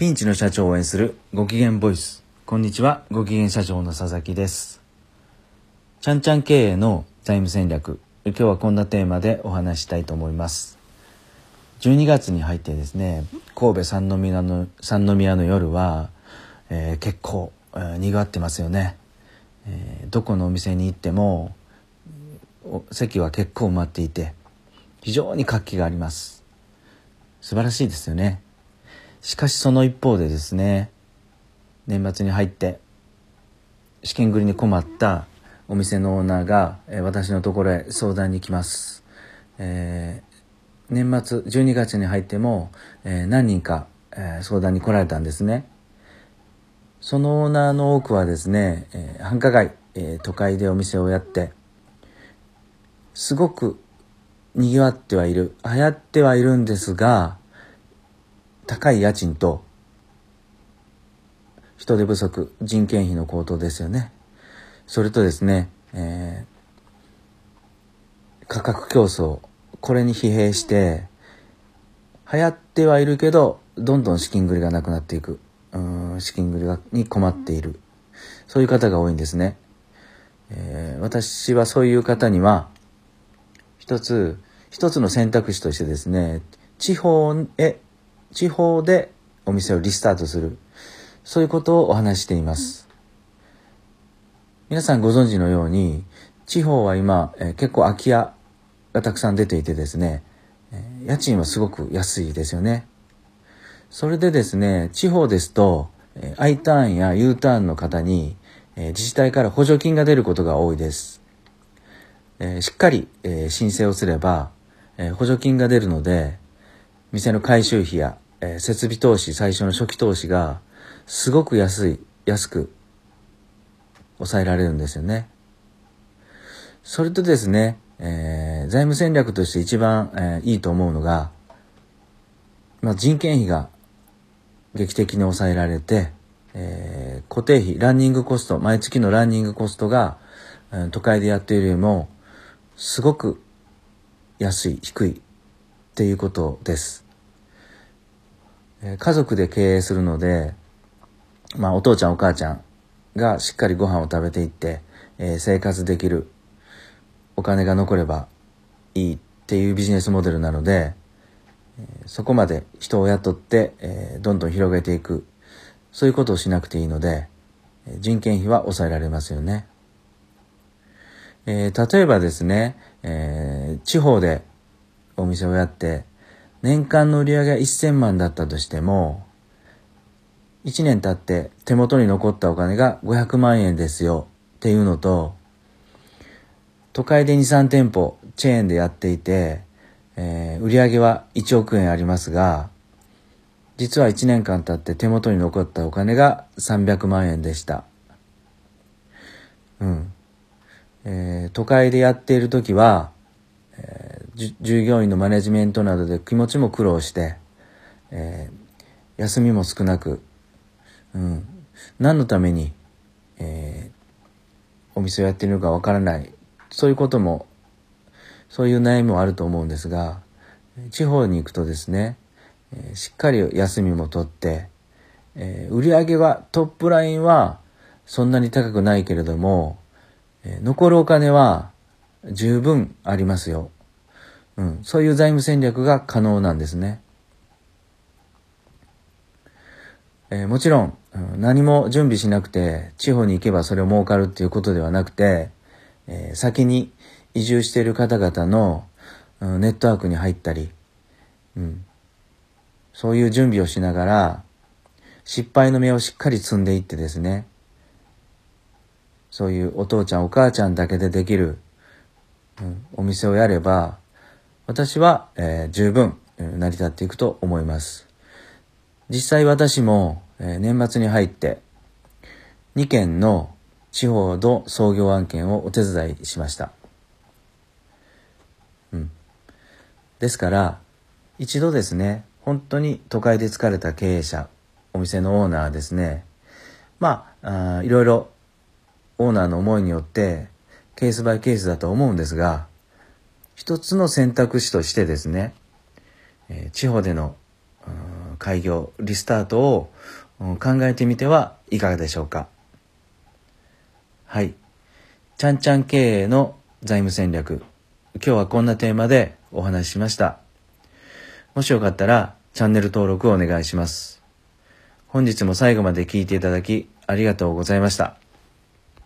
ピンチの社長を応援するご機嫌ボイス。こんにちは、ご機嫌社長の佐々木です。ちゃんちゃん経営の財務戦略。今日はこんなテーマでお話したいと思います。12月に入ってですね、神戸三宮の三宮の夜は、えー結構、えー賑わってますよね、えーどこのお店に行っても席は結構埋まっていて非常に活気があります素晴らしいですよねしかしその一方でですね年末に入って資金繰りに困ったお店のオーナーが、え私のところへ相談に来ます、えー年末12月に入っても、えー何人か、えー相談に来られたんですね。そのオーナーの多くはですね、え繁華街、え都会でお店をやってすごく賑わってはいる流行ってはいるんですが高い家賃と人手不足人件費の高騰ですよね。それとですね、えー価格競争これに疲弊して流行ってはいるけどどんどん資金繰りがなくなっていく。うん資金繰りがに困っている。そういう方が多いんですね、えー私はそういう方には一つ一つの選択肢としてですね地方へ地方でお店をリスタートする。そういうことをお話しています。皆さんご存知のように地方は今、え結構空き家がたくさん出ていてですね、家賃はすごく安いですよね。それでですね地方ですと、えー I ターンや U ターンの方に、え自治体から補助金が出ることが多いです、えしっかり、え申請をすれば、え補助金が出るので店の改修費や、えー設備投資最初の初期投資がすごく安い安く抑えられるんですよね。それとですね、えー財務戦略として一番、えーいいと思うのが、まあ、人件費が劇的に抑えられて、えー固定費ランニングコスト毎月のランニングコストが、えー都会でやっているよりもすごく安い低いっていうことです、家族で経営するので、まあ、お父ちゃんお母ちゃんがしっかりご飯を食べていって、えー生活できるお金が残ればいいっていうビジネスモデルなので、そこまで人を雇って、えーどんどん広げていくそういうことをしなくていいので人件費は抑えられますよね、えー例えばですね、えー地方でお店をやって年間の売り上げが1000万だったとしても1年経って手元に残ったお金が500万円ですよっていうのと都会で23店舗チェーンでやっていて、えー売り上げは1億円ありますが実は1年間経って手元に残ったお金が300万円でした。うん。えー都会でやっている時は、従業員のマネジメントなどで気持ちも苦労して、えー休みも少なく、うん、何のために、えーお店をやっているのかわからない。そういうこともそういう悩みもあると思うんですが地方に行くとですね、えーしっかり休みも取って、えー売り上げはトップラインはそんなに高くないけれども、えー残るお金は十分ありますよ、うん、そういう財務戦略が可能なんですね、えーもちろん、何も準備しなくて地方に行けばそれを儲かるっていうことではなくて、えー先に移住している方々の、うんネットワークに入ったり、うん、そういう準備をしながら失敗の芽をしっかり積んでいってですねそういうお父ちゃんお母ちゃんだけでできる、うん、お店をやれば私は、えー十分成り立っていくと思います。実際私も、えー年末に入って2件の地方の創業案件をお手伝いしました。うん。ですから一度ですね本当に都会で疲れた経営者お店のオーナーですねまああいろいろオーナーの思いによってケースバイケースだと思うんですが一つの選択肢としてですね、え地方での開業、リスタートを考えてみてはいかがでしょうか。はい。ちゃんちゃん経営の財務戦略。今日はこんなテーマでお話ししました。もしよかったらチャンネル登録をお願いします。本日も最後まで聞いていただきありがとうございました。